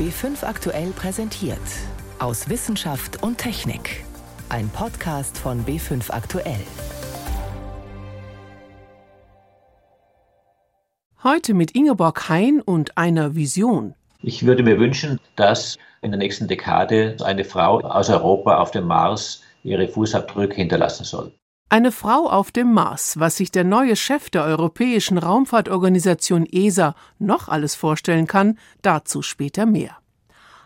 B5 aktuell präsentiert. Aus Wissenschaft und Technik. Ein Podcast von B5 aktuell. Heute mit Ingeborg Hein und einer Vision. Ich würde mir wünschen, dass in der nächsten Dekade eine Frau aus Europa auf dem Mars ihre Fußabdrücke hinterlassen soll. Eine Frau auf dem Mars, was sich der neue Chef der Europäischen Raumfahrtorganisation ESA noch alles vorstellen kann, dazu später mehr.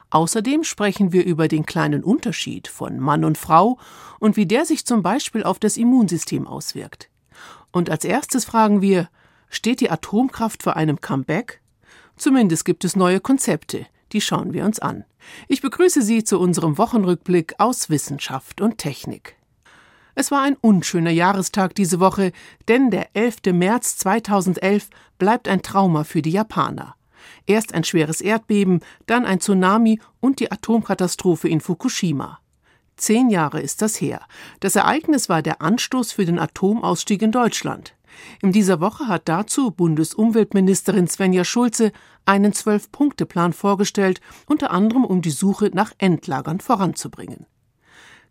Außerdem sprechen wir über den kleinen Unterschied von Mann und Frau und wie der sich zum Beispiel auf das Immunsystem auswirkt. Und als erstes fragen wir, steht die Atomkraft vor einem Comeback? Zumindest gibt es neue Konzepte, die schauen wir uns an. Ich begrüße Sie zu unserem Wochenrückblick aus Wissenschaft und Technik. Es war ein unschöner Jahrestag diese Woche, denn der 11. März 2011 bleibt ein Trauma für die Japaner. Erst ein schweres Erdbeben, dann ein Tsunami und die Atomkatastrophe in Fukushima. Zehn Jahre ist das her. Das Ereignis war der Anstoß für den Atomausstieg in Deutschland. In dieser Woche hat dazu Bundesumweltministerin Svenja Schulze einen Zwölf-Punkte-Plan vorgestellt, unter anderem um die Suche nach Endlagern voranzubringen.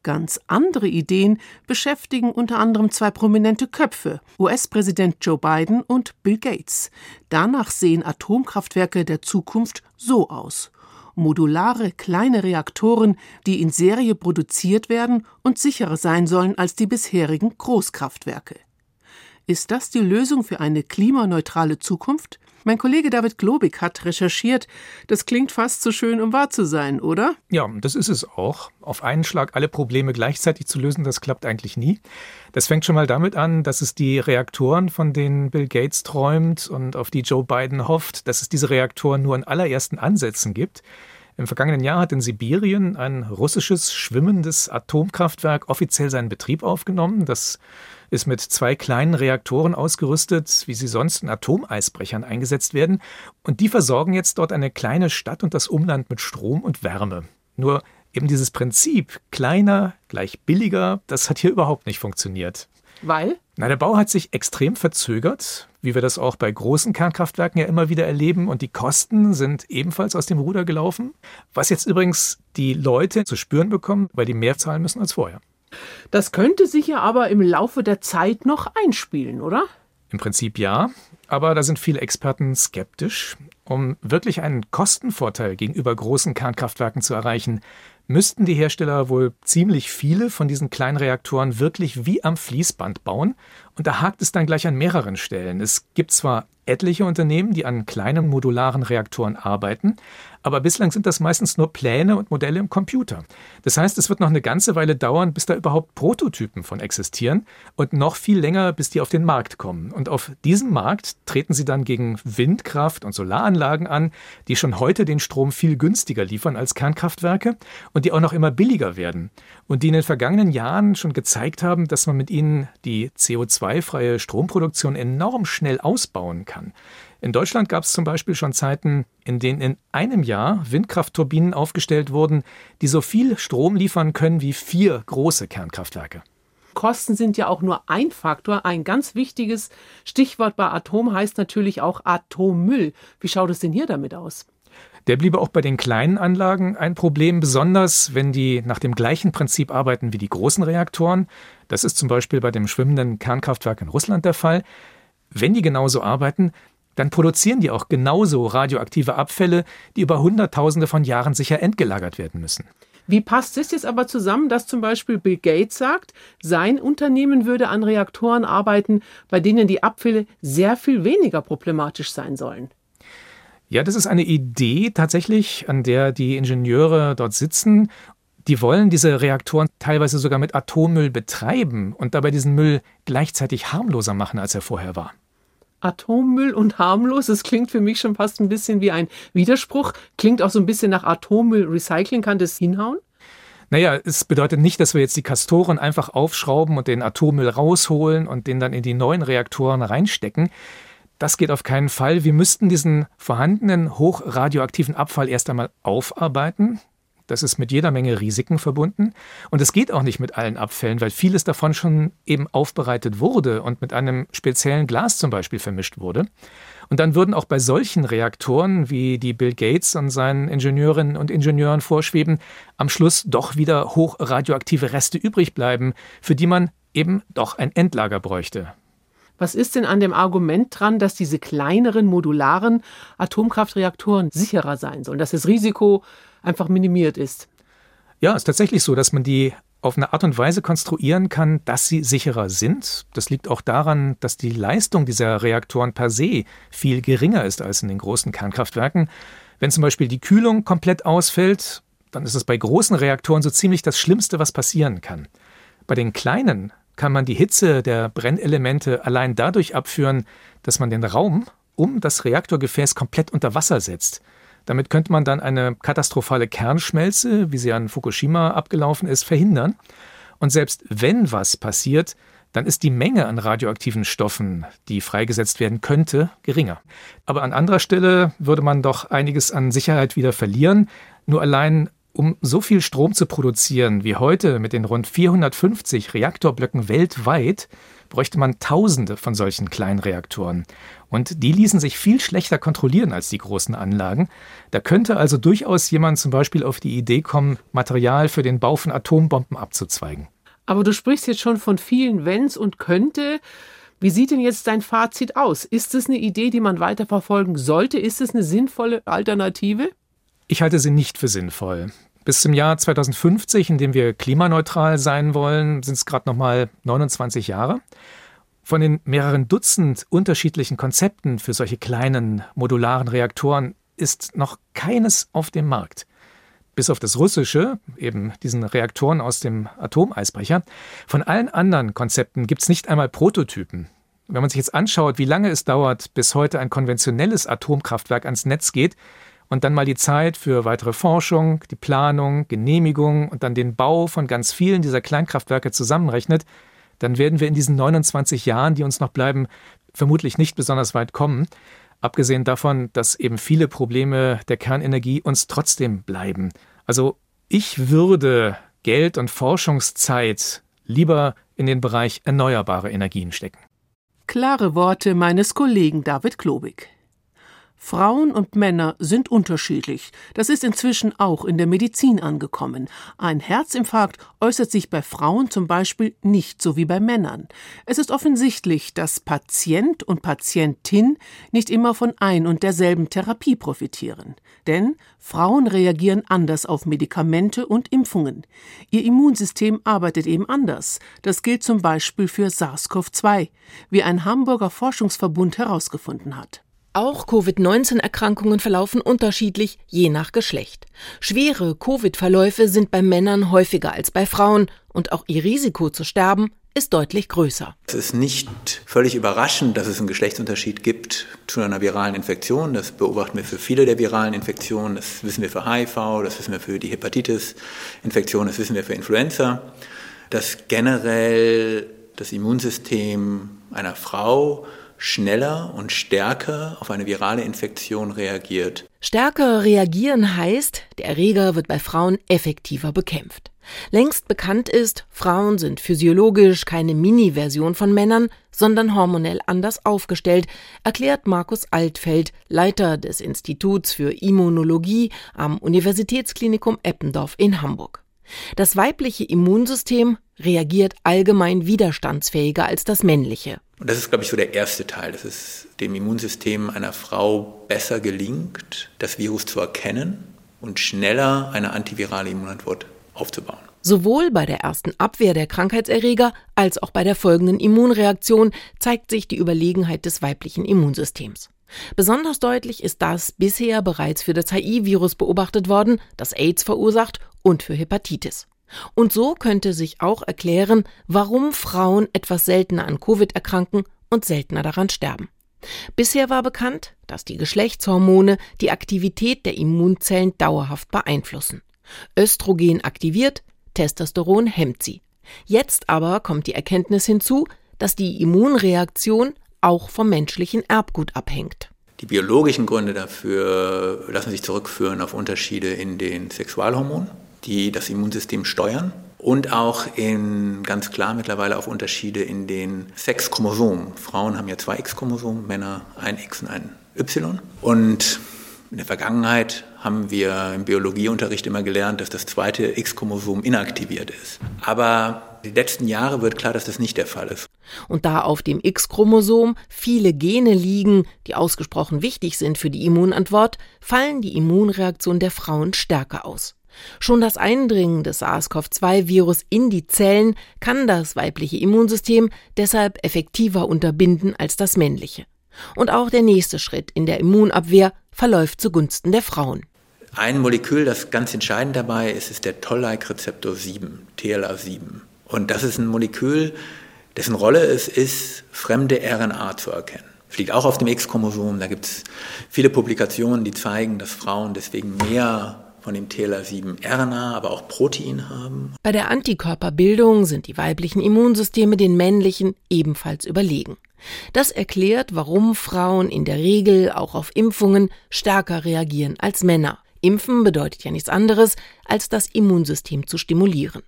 Ganz andere Ideen beschäftigen unter anderem zwei prominente Köpfe, US-Präsident Joe Biden und Bill Gates. Danach sehen Atomkraftwerke der Zukunft so aus. Modulare kleine Reaktoren, die in Serie produziert werden und sicherer sein sollen als die bisherigen Großkraftwerke. Ist das die Lösung für eine klimaneutrale Zukunft? Mein Kollege David Globig hat recherchiert. Das klingt fast zu schön, um wahr zu sein, oder? Ja, das ist es auch. Auf einen Schlag alle Probleme gleichzeitig zu lösen, das klappt eigentlich nie. Das fängt schon mal damit an, dass es die Reaktoren, von denen Bill Gates träumt und auf die Joe Biden hofft, dass es diese Reaktoren nur in allerersten Ansätzen gibt. Im vergangenen Jahr hat in Sibirien ein russisches schwimmendes Atomkraftwerk offiziell seinen Betrieb aufgenommen. Das ist mit zwei kleinen Reaktoren ausgerüstet, wie sie sonst in Atomeisbrechern eingesetzt werden. Und die versorgen jetzt dort eine kleine Stadt und das Umland mit Strom und Wärme. Nur eben dieses Prinzip kleiner gleich billiger, das hat hier überhaupt nicht funktioniert. Weil? Na, der Bau hat sich extrem verzögert, wie wir das auch bei großen Kernkraftwerken ja immer wieder erleben. Und die Kosten sind ebenfalls aus dem Ruder gelaufen. Was jetzt übrigens die Leute zu spüren bekommen, weil die mehr zahlen müssen als vorher. Das könnte sich ja aber im Laufe der Zeit noch einspielen, oder? Im Prinzip ja, aber da sind viele Experten skeptisch. Um wirklich einen Kostenvorteil gegenüber großen Kernkraftwerken zu erreichen, müssten die Hersteller wohl ziemlich viele von diesen kleinen Reaktoren wirklich wie am Fließband bauen. Und da hakt es dann gleich an mehreren Stellen. Es gibt zwar etliche Unternehmen, die an kleinen modularen Reaktoren arbeiten, aber bislang sind das meistens nur Pläne und Modelle im Computer. Das heißt, es wird noch eine ganze Weile dauern, bis da überhaupt Prototypen von existieren und noch viel länger, bis die auf den Markt kommen. Und auf diesem Markt treten sie dann gegen Windkraft und Solaranlagen an, die schon heute den Strom viel günstiger liefern als Kernkraftwerke und die auch noch immer billiger werden und die in den vergangenen Jahren schon gezeigt haben, dass man mit ihnen die CO2-freie Stromproduktion enorm schnell ausbauen kann. In Deutschland gab es zum Beispiel schon Zeiten, in denen in einem Jahr Windkraftturbinen aufgestellt wurden, die so viel Strom liefern können wie vier große Kernkraftwerke. Kosten sind ja auch nur ein Faktor. Ein ganz wichtiges Stichwort bei Atom heißt natürlich auch Atommüll. Wie schaut es denn hier damit aus? Der bliebe auch bei den kleinen Anlagen ein Problem, besonders wenn die nach dem gleichen Prinzip arbeiten wie die großen Reaktoren. Das ist zum Beispiel bei dem schwimmenden Kernkraftwerk in Russland der Fall. Wenn die genauso arbeiten, dann produzieren die auch genauso radioaktive Abfälle, die über Hunderttausende von Jahren sicher entgelagert werden müssen. Wie passt es jetzt aber zusammen, dass zum Beispiel Bill Gates sagt, sein Unternehmen würde an Reaktoren arbeiten, bei denen die Abfälle sehr viel weniger problematisch sein sollen? Ja, das ist eine Idee tatsächlich, an der die Ingenieure dort sitzen. Die wollen diese Reaktoren teilweise sogar mit Atommüll betreiben und dabei diesen Müll gleichzeitig harmloser machen, als er vorher war. Atommüll und harmlos. Das klingt für mich schon fast ein bisschen wie ein Widerspruch. Klingt auch so ein bisschen nach Atommüll-Recycling. Kann das hinhauen? Naja, es bedeutet nicht, dass wir jetzt die Kastoren einfach aufschrauben und den Atommüll rausholen und den dann in die neuen Reaktoren reinstecken. Das geht auf keinen Fall. Wir müssten diesen vorhandenen hochradioaktiven Abfall erst einmal aufarbeiten. Das ist mit jeder Menge Risiken verbunden. Und es geht auch nicht mit allen Abfällen, weil vieles davon schon eben aufbereitet wurde und mit einem speziellen Glas zum Beispiel vermischt wurde. Und dann würden auch bei solchen Reaktoren, wie die Bill Gates und seinen Ingenieurinnen und Ingenieuren vorschweben, am Schluss doch wieder hochradioaktive Reste übrig bleiben, für die man eben doch ein Endlager bräuchte. Was ist denn an dem Argument dran, dass diese kleineren modularen Atomkraftreaktoren sicherer sein sollen, dass das Risiko einfach minimiert ist? Ja, ist tatsächlich so, dass man die auf eine Art und Weise konstruieren kann, dass sie sicherer sind. Das liegt auch daran, dass die Leistung dieser Reaktoren per se viel geringer ist als in den großen Kernkraftwerken. Wenn zum Beispiel die Kühlung komplett ausfällt, dann ist es bei großen Reaktoren so ziemlich das Schlimmste, was passieren kann. Bei den kleinen kann man die Hitze der Brennelemente allein dadurch abführen, dass man den Raum um das Reaktorgefäß komplett unter Wasser setzt. Damit könnte man dann eine katastrophale Kernschmelze, wie sie an Fukushima abgelaufen ist, verhindern. Und selbst wenn was passiert, dann ist die Menge an radioaktiven Stoffen, die freigesetzt werden könnte, geringer. Aber an anderer Stelle würde man doch einiges an Sicherheit wieder verlieren. Nur allein um so viel Strom zu produzieren wie heute mit den rund 450 Reaktorblöcken weltweit, bräuchte man Tausende von solchen kleinen Reaktoren. Und die ließen sich viel schlechter kontrollieren als die großen Anlagen. Da könnte also durchaus jemand zum Beispiel auf die Idee kommen, Material für den Bau von Atombomben abzuzweigen. Aber du sprichst jetzt schon von vielen Wenns und könnte. Wie sieht denn jetzt dein Fazit aus? Ist es eine Idee, die man weiterverfolgen sollte? Ist es eine sinnvolle Alternative? Ich halte sie nicht für sinnvoll. Bis zum Jahr 2050, in dem wir klimaneutral sein wollen, sind es gerade noch mal 29 Jahre. Von den mehreren Dutzend unterschiedlichen Konzepten für solche kleinen modularen Reaktoren ist noch keines auf dem Markt. Bis auf das russische, eben diesen Reaktoren aus dem Atomeisbrecher. Von allen anderen Konzepten gibt es nicht einmal Prototypen. Wenn man sich jetzt anschaut, wie lange es dauert, bis heute ein konventionelles Atomkraftwerk ans Netz geht, und dann mal die Zeit für weitere Forschung, die Planung, Genehmigung und dann den Bau von ganz vielen dieser Kleinkraftwerke zusammenrechnet, dann werden wir in diesen 29 Jahren, die uns noch bleiben, vermutlich nicht besonders weit kommen. Abgesehen davon, dass eben viele Probleme der Kernenergie uns trotzdem bleiben. Also ich würde Geld und Forschungszeit lieber in den Bereich erneuerbare Energien stecken. Klare Worte meines Kollegen David Klobig. Frauen und Männer sind unterschiedlich. Das ist inzwischen auch in der Medizin angekommen. Ein Herzinfarkt äußert sich bei Frauen zum Beispiel nicht so wie bei Männern. Es ist offensichtlich, dass Patient und Patientin nicht immer von ein und derselben Therapie profitieren. Denn Frauen reagieren anders auf Medikamente und Impfungen. Ihr Immunsystem arbeitet eben anders. Das gilt zum Beispiel für SARS-CoV-2, wie ein Hamburger Forschungsverbund herausgefunden hat. Auch Covid-19-Erkrankungen verlaufen unterschiedlich, je nach Geschlecht. Schwere Covid-Verläufe sind bei Männern häufiger als bei Frauen und auch ihr Risiko zu sterben ist deutlich größer. Es ist nicht völlig überraschend, dass es einen Geschlechtsunterschied gibt zu einer viralen Infektion. Das beobachten wir für viele der viralen Infektionen. Das wissen wir für HIV, das wissen wir für die Hepatitis-Infektion, das wissen wir für Influenza. Dass generell das Immunsystem einer Frau schneller und stärker auf eine virale Infektion reagiert. Stärker reagieren heißt, der Erreger wird bei Frauen effektiver bekämpft. Längst bekannt ist, Frauen sind physiologisch keine Mini-Version von Männern, sondern hormonell anders aufgestellt, erklärt Markus Altfeld, Leiter des Instituts für Immunologie am Universitätsklinikum Eppendorf in Hamburg. Das weibliche Immunsystem reagiert allgemein widerstandsfähiger als das männliche. Und das ist, glaube ich, so der erste Teil, dass es dem Immunsystem einer Frau besser gelingt, das Virus zu erkennen und schneller eine antivirale Immunantwort aufzubauen. Sowohl bei der ersten Abwehr der Krankheitserreger als auch bei der folgenden Immunreaktion zeigt sich die Überlegenheit des weiblichen Immunsystems. Besonders deutlich ist das bisher bereits für das HIV-Virus beobachtet worden, das AIDS verursacht, und für Hepatitis. Und so könnte sich auch erklären, warum Frauen etwas seltener an Covid erkranken und seltener daran sterben. Bisher war bekannt, dass die Geschlechtshormone die Aktivität der Immunzellen dauerhaft beeinflussen. Östrogen aktiviert, Testosteron hemmt sie. Jetzt aber kommt die Erkenntnis hinzu, dass die Immunreaktion auch vom menschlichen Erbgut abhängt. Die biologischen Gründe dafür lassen sich zurückführen auf Unterschiede in den Sexualhormonen die das Immunsystem steuern. und auch in, ganz klar mittlerweile auf Unterschiede in den Sexchromosomen. Frauen haben ja zwei X-Chromosomen, Männer ein X und ein Y. Und in der Vergangenheit haben wir im Biologieunterricht immer gelernt, dass das zweite X-Chromosom inaktiviert ist. Aber die letzten Jahre wird klar, dass das nicht der Fall ist. Und da auf dem X-Chromosom viele Gene liegen, die ausgesprochen wichtig sind für die Immunantwort, fallen die Immunreaktionen der Frauen stärker aus. Schon das Eindringen des SARS-CoV-2-Virus in die Zellen kann das weibliche Immunsystem deshalb effektiver unterbinden als das männliche. Und auch der nächste Schritt in der Immunabwehr verläuft zugunsten der Frauen. Ein Molekül, das ganz entscheidend dabei ist, ist der Toll-like-Rezeptor 7, TLA7. Und das ist ein Molekül, dessen Rolle es ist, fremde RNA zu erkennen. Es liegt auch auf dem X-Chromosom. Da gibt es viele Publikationen, die zeigen, dass Frauen deswegen mehr von dem TLR7-RNA, aber auch Protein haben. Bei der Antikörperbildung sind die weiblichen Immunsysteme den männlichen ebenfalls überlegen. Das erklärt, warum Frauen in der Regel auch auf Impfungen stärker reagieren als Männer. Impfen bedeutet ja nichts anderes, als das Immunsystem zu stimulieren.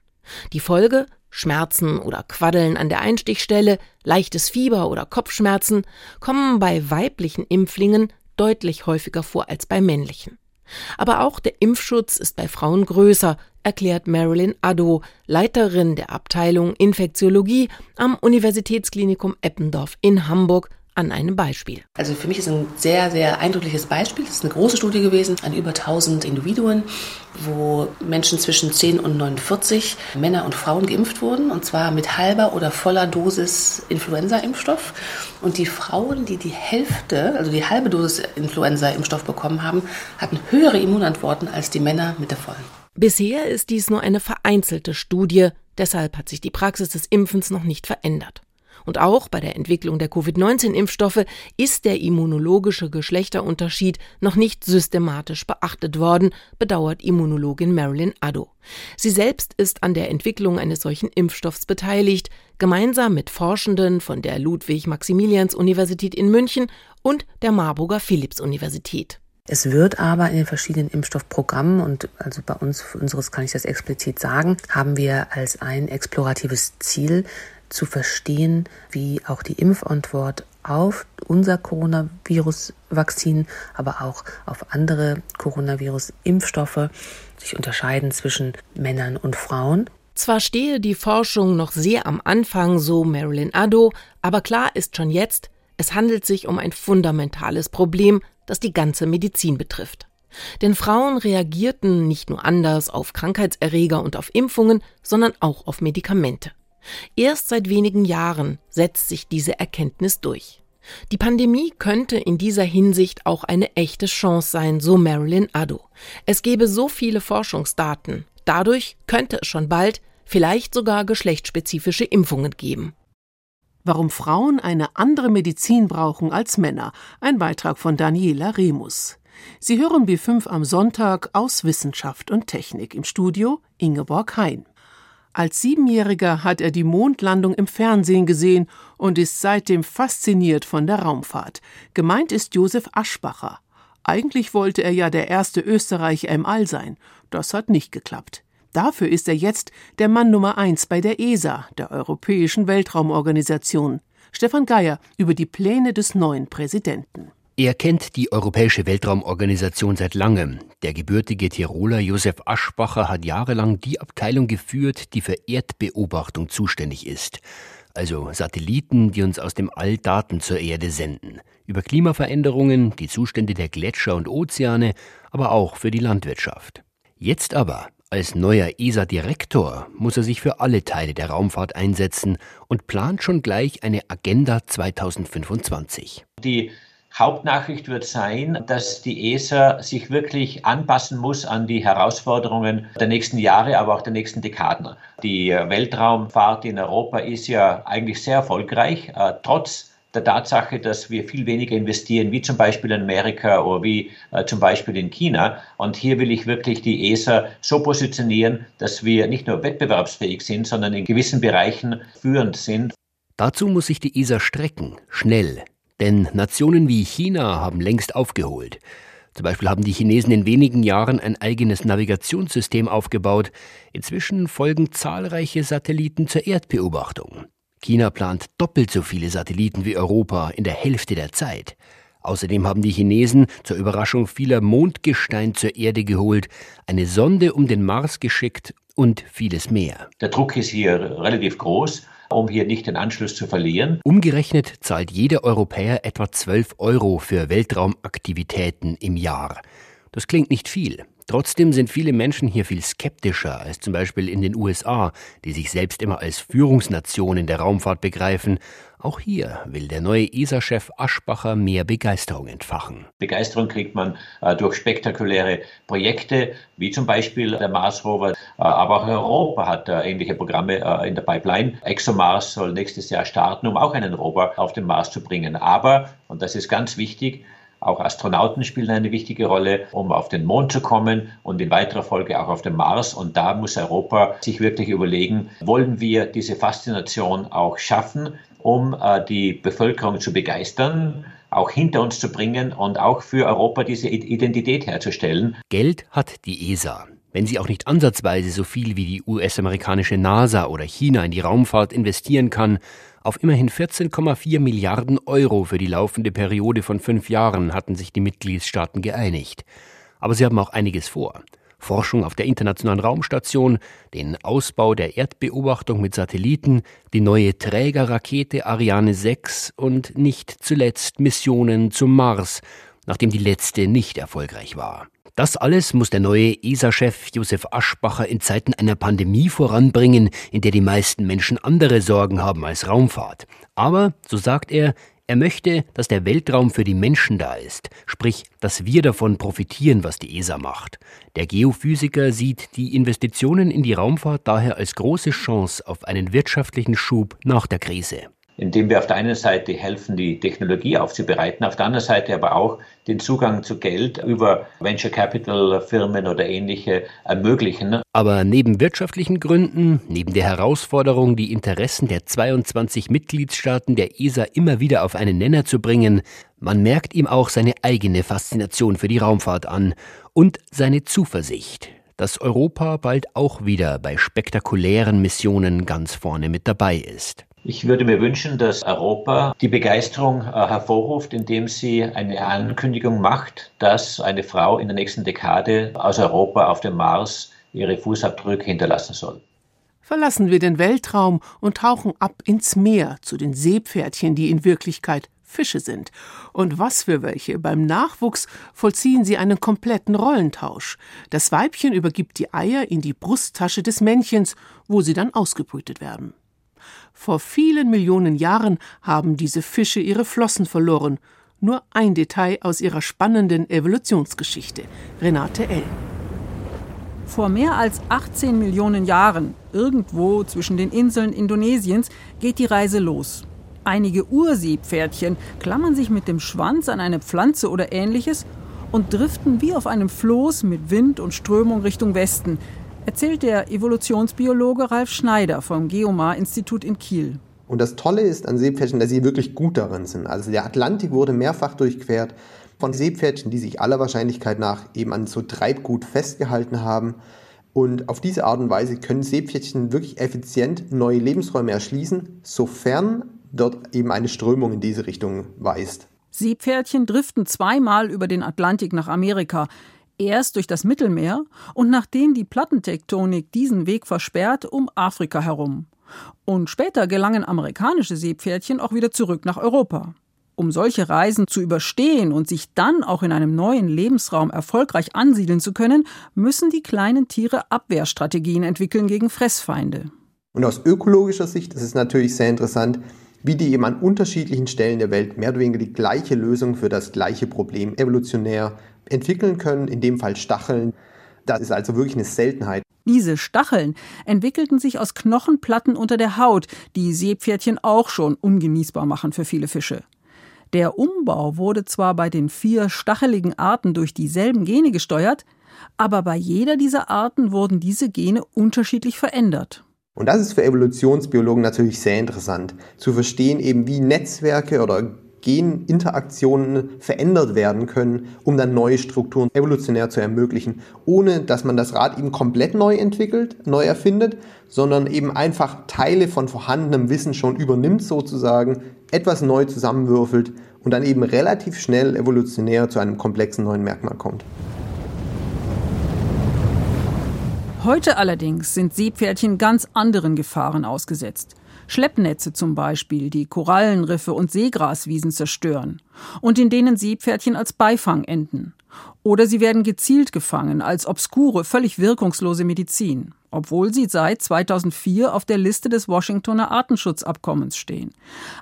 Die Folge Schmerzen oder Quaddeln an der Einstichstelle, leichtes Fieber oder Kopfschmerzen kommen bei weiblichen Impflingen deutlich häufiger vor als bei männlichen. Aber auch der Impfschutz ist bei Frauen größer, erklärt Marilyn Addo, Leiterin der Abteilung Infektiologie am Universitätsklinikum Eppendorf in Hamburg an einem Beispiel. Also für mich ist ein sehr, sehr eindrückliches Beispiel. Das ist eine große Studie gewesen an über 1000 Individuen, wo Menschen zwischen 10 und 49, Männer und Frauen geimpft wurden, und zwar mit halber oder voller Dosis Influenza-Impfstoff. Und die Frauen, die die Hälfte, also die halbe Dosis Influenza-Impfstoff bekommen haben, hatten höhere Immunantworten als die Männer mit der vollen. Bisher ist dies nur eine vereinzelte Studie, deshalb hat sich die Praxis des Impfens noch nicht verändert. Und auch bei der Entwicklung der Covid-19-Impfstoffe ist der immunologische Geschlechterunterschied noch nicht systematisch beachtet worden, bedauert Immunologin Marilyn Addo. Sie selbst ist an der Entwicklung eines solchen Impfstoffs beteiligt, gemeinsam mit Forschenden von der Ludwig-Maximilians-Universität in München und der Marburger Philipps-Universität. Es wird aber in den verschiedenen Impfstoffprogrammen und also bei uns, für unseres kann ich das explizit sagen, haben wir als ein exploratives Ziel zu verstehen, wie auch die Impfantwort auf unser Coronavirus-Vakzin, aber auch auf andere Coronavirus-Impfstoffe sich unterscheiden zwischen Männern und Frauen. Zwar stehe die Forschung noch sehr am Anfang, so Marilyn Addo, aber klar ist schon jetzt, es handelt sich um ein fundamentales Problem, das die ganze Medizin betrifft. Denn Frauen reagierten nicht nur anders auf Krankheitserreger und auf Impfungen, sondern auch auf Medikamente. Erst seit wenigen Jahren setzt sich diese Erkenntnis durch. Die Pandemie könnte in dieser Hinsicht auch eine echte Chance sein, so Marilyn Addo. Es gäbe so viele Forschungsdaten. Dadurch könnte es schon bald vielleicht sogar geschlechtsspezifische Impfungen geben. Warum Frauen eine andere Medizin brauchen als Männer. Ein Beitrag von Daniela Remus. Sie hören B5 am Sonntag aus Wissenschaft und Technik im Studio Ingeborg Hein. Als Siebenjähriger hat er die Mondlandung im Fernsehen gesehen und ist seitdem fasziniert von der Raumfahrt. Gemeint ist Josef Aschbacher. Eigentlich wollte er ja der erste Österreicher im All sein. Das hat nicht geklappt. Dafür ist er jetzt der Mann Nummer eins bei der ESA, der Europäischen Weltraumorganisation. Stefan Geier über die Pläne des neuen Präsidenten. Er kennt die Europäische Weltraumorganisation seit langem. Der gebürtige Tiroler Josef Aschbacher hat jahrelang die Abteilung geführt, die für Erdbeobachtung zuständig ist. Also Satelliten, die uns aus dem All Daten zur Erde senden. Über Klimaveränderungen, die Zustände der Gletscher und Ozeane, aber auch für die Landwirtschaft. Jetzt aber, als neuer ESA-Direktor, muss er sich für alle Teile der Raumfahrt einsetzen und plant schon gleich eine Agenda 2025. Die Hauptnachricht wird sein, dass die ESA sich wirklich anpassen muss an die Herausforderungen der nächsten Jahre, aber auch der nächsten Dekaden. Die Weltraumfahrt in Europa ist ja eigentlich sehr erfolgreich, äh, trotz der Tatsache, dass wir viel weniger investieren, wie zum Beispiel in Amerika oder wie äh, zum Beispiel in China. Und hier will ich wirklich die ESA so positionieren, dass wir nicht nur wettbewerbsfähig sind, sondern in gewissen Bereichen führend sind. Dazu muss sich die ESA strecken, schnell, denn Nationen wie China haben längst aufgeholt. Zum Beispiel haben die Chinesen in wenigen Jahren ein eigenes Navigationssystem aufgebaut. Inzwischen folgen zahlreiche Satelliten zur Erdbeobachtung. China plant doppelt so viele Satelliten wie Europa in der Hälfte der Zeit. Außerdem haben die Chinesen zur Überraschung vieler Mondgestein zur Erde geholt, eine Sonde um den Mars geschickt und vieles mehr. Der Druck ist hier relativ groß, um hier nicht den Anschluss zu verlieren. Umgerechnet zahlt jeder Europäer etwa 12 Euro für Weltraumaktivitäten im Jahr. Das klingt nicht viel. Trotzdem sind viele Menschen hier viel skeptischer als zum Beispiel in den USA, die sich selbst immer als Führungsnation in der Raumfahrt begreifen. Auch hier will der neue ESA-Chef Aschbacher mehr Begeisterung entfachen. Begeisterung kriegt man äh, durch spektakuläre Projekte, wie zum Beispiel der Mars Rover. Äh, aber auch Europa hat äh, ähnliche Programme äh, in der Pipeline. ExoMars soll nächstes Jahr starten, um auch einen Rover auf den Mars zu bringen. Aber, und das ist ganz wichtig, auch Astronauten spielen eine wichtige Rolle, um auf den Mond zu kommen und in weiterer Folge auch auf den Mars. Und da muss Europa sich wirklich überlegen, wollen wir diese Faszination auch schaffen, um äh, die Bevölkerung zu begeistern, auch hinter uns zu bringen und auch für Europa diese Identität herzustellen. Geld hat die ESA. Wenn sie auch nicht ansatzweise so viel wie die US-amerikanische NASA oder China in die Raumfahrt investieren kann, auf immerhin 14,4 Milliarden Euro für die laufende Periode von fünf Jahren hatten sich die Mitgliedstaaten geeinigt. Aber sie haben auch einiges vor. Forschung auf der Internationalen Raumstation, den Ausbau der Erdbeobachtung mit Satelliten, die neue Trägerrakete Ariane 6 und nicht zuletzt Missionen zum Mars, nachdem die letzte nicht erfolgreich war. Das alles muss der neue ESA-Chef Josef Aschbacher in Zeiten einer Pandemie voranbringen, in der die meisten Menschen andere Sorgen haben als Raumfahrt. Aber, so sagt er, er möchte, dass der Weltraum für die Menschen da ist, sprich, dass wir davon profitieren, was die ESA macht. Der Geophysiker sieht die Investitionen in die Raumfahrt daher als große Chance auf einen wirtschaftlichen Schub nach der Krise indem wir auf der einen Seite helfen, die Technologie aufzubereiten, auf der anderen Seite aber auch den Zugang zu Geld über Venture Capital Firmen oder ähnliche ermöglichen. Aber neben wirtschaftlichen Gründen, neben der Herausforderung, die Interessen der 22 Mitgliedstaaten der ESA immer wieder auf einen Nenner zu bringen, man merkt ihm auch seine eigene Faszination für die Raumfahrt an und seine Zuversicht, dass Europa bald auch wieder bei spektakulären Missionen ganz vorne mit dabei ist. Ich würde mir wünschen, dass Europa die Begeisterung äh, hervorruft, indem sie eine Ankündigung macht, dass eine Frau in der nächsten Dekade aus Europa auf dem Mars ihre Fußabdrücke hinterlassen soll. Verlassen wir den Weltraum und tauchen ab ins Meer zu den Seepferdchen, die in Wirklichkeit Fische sind. Und was für welche. Beim Nachwuchs vollziehen sie einen kompletten Rollentausch. Das Weibchen übergibt die Eier in die Brusttasche des Männchens, wo sie dann ausgebrütet werden. Vor vielen Millionen Jahren haben diese Fische ihre Flossen verloren. Nur ein Detail aus ihrer spannenden Evolutionsgeschichte. Renate L. Vor mehr als 18 Millionen Jahren, irgendwo zwischen den Inseln Indonesiens, geht die Reise los. Einige Urseepferdchen klammern sich mit dem Schwanz an eine Pflanze oder ähnliches und driften wie auf einem Floß mit Wind und Strömung Richtung Westen, erzählt der Evolutionsbiologe Ralf Schneider vom Geomar-Institut in Kiel. Und das Tolle ist an Seepferdchen, dass sie wirklich gut darin sind. Also der Atlantik wurde mehrfach durchquert von Seepferdchen, die sich aller Wahrscheinlichkeit nach eben an so Treibgut festgehalten haben. Und auf diese Art und Weise können Seepferdchen wirklich effizient neue Lebensräume erschließen, sofern dort eben eine Strömung in diese Richtung weist. Seepferdchen driften zweimal über den Atlantik nach Amerika erst durch das Mittelmeer und nachdem die Plattentektonik diesen Weg versperrt, um Afrika herum. Und später gelangen amerikanische Seepferdchen auch wieder zurück nach Europa. Um solche Reisen zu überstehen und sich dann auch in einem neuen Lebensraum erfolgreich ansiedeln zu können, müssen die kleinen Tiere Abwehrstrategien entwickeln gegen Fressfeinde. Und aus ökologischer Sicht ist es natürlich sehr interessant, wie die eben an unterschiedlichen Stellen der Welt mehr oder weniger die gleiche Lösung für das gleiche Problem evolutionär entwickeln können, in dem Fall Stacheln. Das ist also wirklich eine Seltenheit. Diese Stacheln entwickelten sich aus Knochenplatten unter der Haut, die Seepferdchen auch schon ungenießbar machen für viele Fische. Der Umbau wurde zwar bei den vier stacheligen Arten durch dieselben Gene gesteuert, aber bei jeder dieser Arten wurden diese Gene unterschiedlich verändert. Und das ist für Evolutionsbiologen natürlich sehr interessant, zu verstehen eben, wie Netzwerke oder Geninteraktionen verändert werden können, um dann neue Strukturen evolutionär zu ermöglichen, ohne dass man das Rad eben komplett neu entwickelt, neu erfindet, sondern eben einfach Teile von vorhandenem Wissen schon übernimmt sozusagen, etwas neu zusammenwürfelt und dann eben relativ schnell evolutionär zu einem komplexen neuen Merkmal kommt. Heute allerdings sind Seepferdchen ganz anderen Gefahren ausgesetzt. Schleppnetze zum Beispiel, die Korallenriffe und Seegraswiesen zerstören und in denen Seepferdchen als Beifang enden. Oder sie werden gezielt gefangen als obskure, völlig wirkungslose Medizin, obwohl sie seit 2004 auf der Liste des Washingtoner Artenschutzabkommens stehen.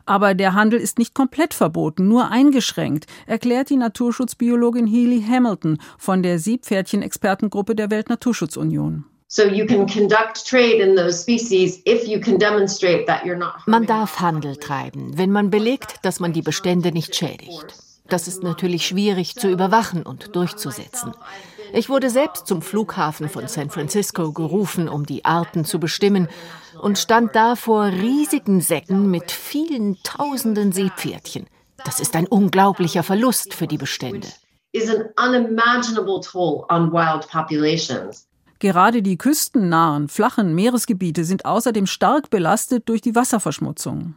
Aber der Handel ist nicht komplett verboten, nur eingeschränkt, erklärt die Naturschutzbiologin Healy Hamilton von der Seepferdchen-Expertengruppe der Weltnaturschutzunion. Man darf Handel treiben, wenn man belegt, dass man die Bestände nicht schädigt. Das ist natürlich schwierig zu überwachen und durchzusetzen. Ich wurde selbst zum Flughafen von San Francisco gerufen, um die Arten zu bestimmen, und stand da vor riesigen Säcken mit vielen tausenden Seepferdchen. Das ist ein unglaublicher Verlust für die Bestände. Gerade die küstennahen, flachen Meeresgebiete sind außerdem stark belastet durch die Wasserverschmutzung.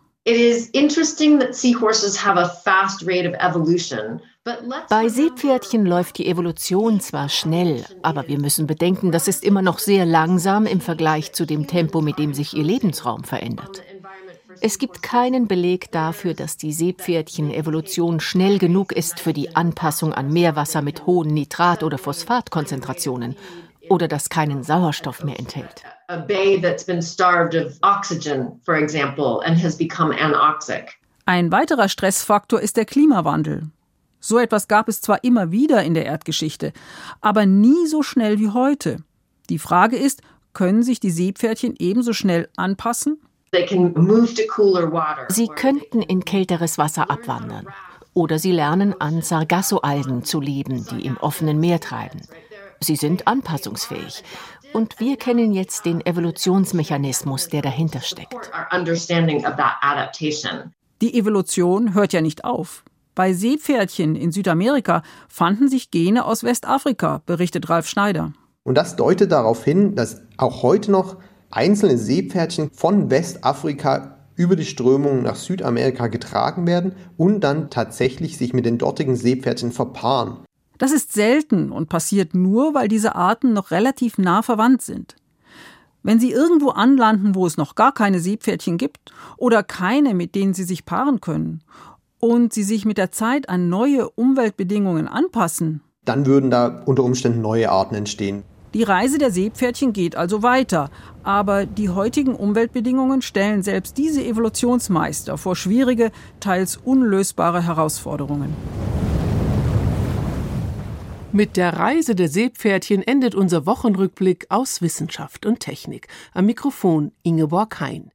Bei Seepferdchen läuft die Evolution zwar schnell, aber wir müssen bedenken, das ist immer noch sehr langsam im Vergleich zu dem Tempo, mit dem sich ihr Lebensraum verändert. Es gibt keinen Beleg dafür, dass die Seepferdchen-Evolution schnell genug ist für die Anpassung an Meerwasser mit hohen Nitrat- oder Phosphatkonzentrationen oder das keinen Sauerstoff mehr enthält. Ein weiterer Stressfaktor ist der Klimawandel. So etwas gab es zwar immer wieder in der Erdgeschichte, aber nie so schnell wie heute. Die Frage ist, können sich die Seepferdchen ebenso schnell anpassen? Sie könnten in kälteres Wasser abwandern. Oder sie lernen an Sargassoalgen zu leben, die im offenen Meer treiben. Sie sind anpassungsfähig. Und wir kennen jetzt den Evolutionsmechanismus, der dahinter steckt. Die Evolution hört ja nicht auf. Bei Seepferdchen in Südamerika fanden sich Gene aus Westafrika, berichtet Ralf Schneider. Und das deutet darauf hin, dass auch heute noch einzelne Seepferdchen von Westafrika über die Strömung nach Südamerika getragen werden und dann tatsächlich sich mit den dortigen Seepferdchen verpaaren. Das ist selten und passiert nur, weil diese Arten noch relativ nah verwandt sind. Wenn sie irgendwo anlanden, wo es noch gar keine Seepferdchen gibt oder keine, mit denen sie sich paaren können, und sie sich mit der Zeit an neue Umweltbedingungen anpassen, dann würden da unter Umständen neue Arten entstehen. Die Reise der Seepferdchen geht also weiter, aber die heutigen Umweltbedingungen stellen selbst diese Evolutionsmeister vor schwierige, teils unlösbare Herausforderungen. Mit der Reise der Seepferdchen endet unser Wochenrückblick aus Wissenschaft und Technik. Am Mikrofon Ingeborg Hein.